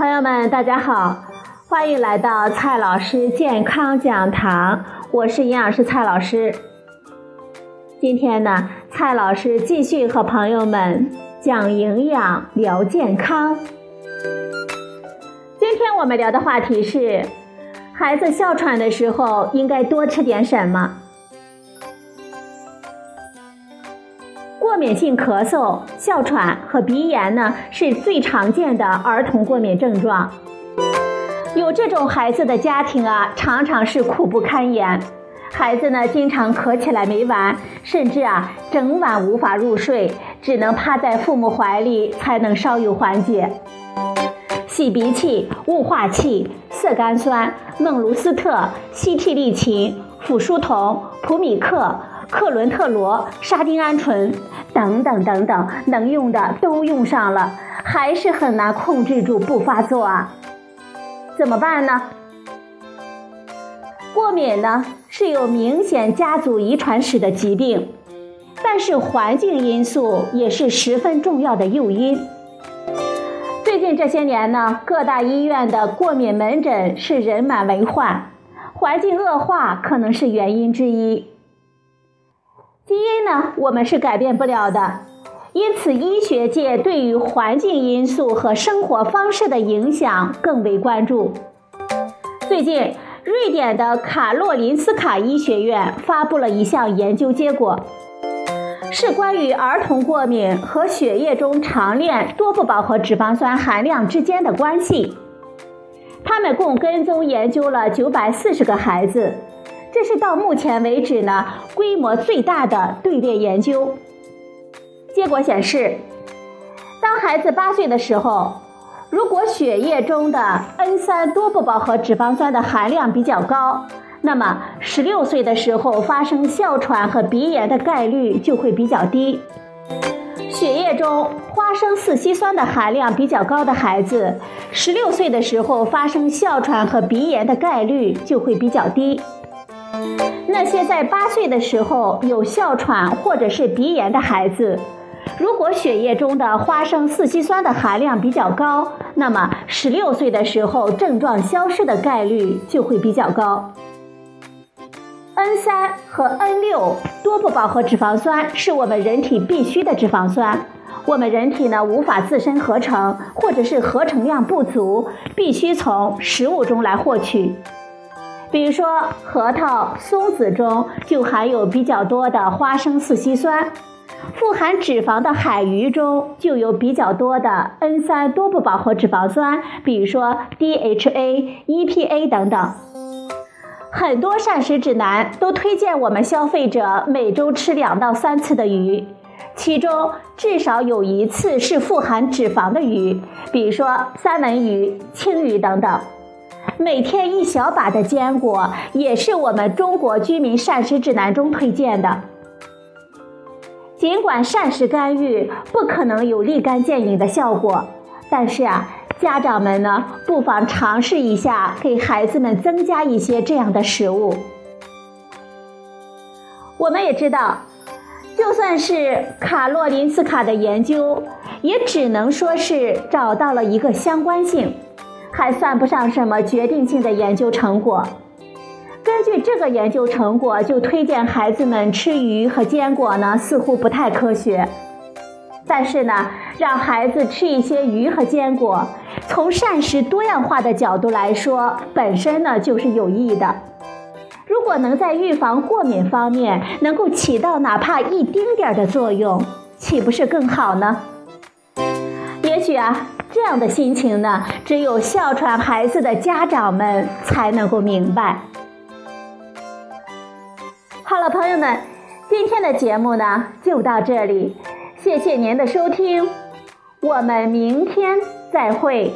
朋友们大家好，欢迎来到蔡老师健康讲堂，我是营养师蔡老师。今天呢，蔡老师继续和朋友们讲营养聊健康。今天我们聊的话题是，孩子哮喘的时候应该多吃点什么？过敏性咳嗽、哮喘和鼻炎呢，是最常见的儿童过敏症状。有这种孩子的家庭啊，常常是苦不堪言。孩子呢，经常咳起来没完，甚至啊，整晚无法入睡，只能趴在父母怀里才能稍有缓解。洗鼻器、雾化器、色苷酸、孟鲁斯特、西替利嗪、辅舒酮、普米克、克伦特罗、沙丁胺醇。等等等等，能用的都用上了，还是很难控制住不发作啊？怎么办呢？过敏呢是有明显家族遗传史的疾病，但是环境因素也是十分重要的诱因。最近这些年呢，各大医院的过敏门诊是人满为患，环境恶化可能是原因之一。基因呢，我们是改变不了的，因此医学界对于环境因素和生活方式的影响更为关注。最近，瑞典的卡洛林斯卡医学院发布了一项研究结果，是关于儿童过敏和血液中常链多不饱和脂肪酸含量之间的关系。他们共跟踪研究了九百四十个孩子。这是到目前为止呢规模最大的队列研究。结果显示，当孩子八岁的时候，如果血液中的 N3 多不饱和脂肪酸的含量比较高，那么十六岁的时候发生哮喘和鼻炎的概率就会比较低。血液中花生四烯酸的含量比较高的孩子，十六岁的时候发生哮喘和鼻炎的概率就会比较低。那些在八岁的时候有哮喘或者是鼻炎的孩子，如果血液中的花生四烯酸的含量比较高，那么十六岁的时候症状消失的概率就会比较高。N 三和 N 六多不饱和脂肪酸是我们人体必需的脂肪酸，我们人体呢无法自身合成，或者是合成量不足，必须从食物中来获取。比如说，核桃、松子中就含有比较多的花生四烯酸，富含脂肪的海鱼中就有比较多的 N 三多不饱和脂肪酸，比如说 DHA、EPA 等等。很多膳食指南都推荐我们消费者每周吃两到三次的鱼，其中至少有一次是富含脂肪的鱼，比如说三文鱼、青鱼等等。每天一小把的坚果也是我们中国居民膳食指南中推荐的。尽管膳食干预不可能有立竿见影的效果，但是啊，家长们呢不妨尝试一下，给孩子们增加一些这样的食物。我们也知道，就算是卡洛林斯卡的研究，也只能说是找到了一个相关性。还算不上什么决定性的研究成果。根据这个研究成果，就推荐孩子们吃鱼和坚果呢，似乎不太科学。但是呢，让孩子吃一些鱼和坚果，从膳食多样化的角度来说，本身呢就是有益的。如果能在预防过敏方面能够起到哪怕一丁点儿的作用，岂不是更好呢？许啊。这样的心情呢，只有哮喘孩子的家长们才能够明白。好了，朋友们，今天的节目呢就到这里，谢谢您的收听，我们明天再会。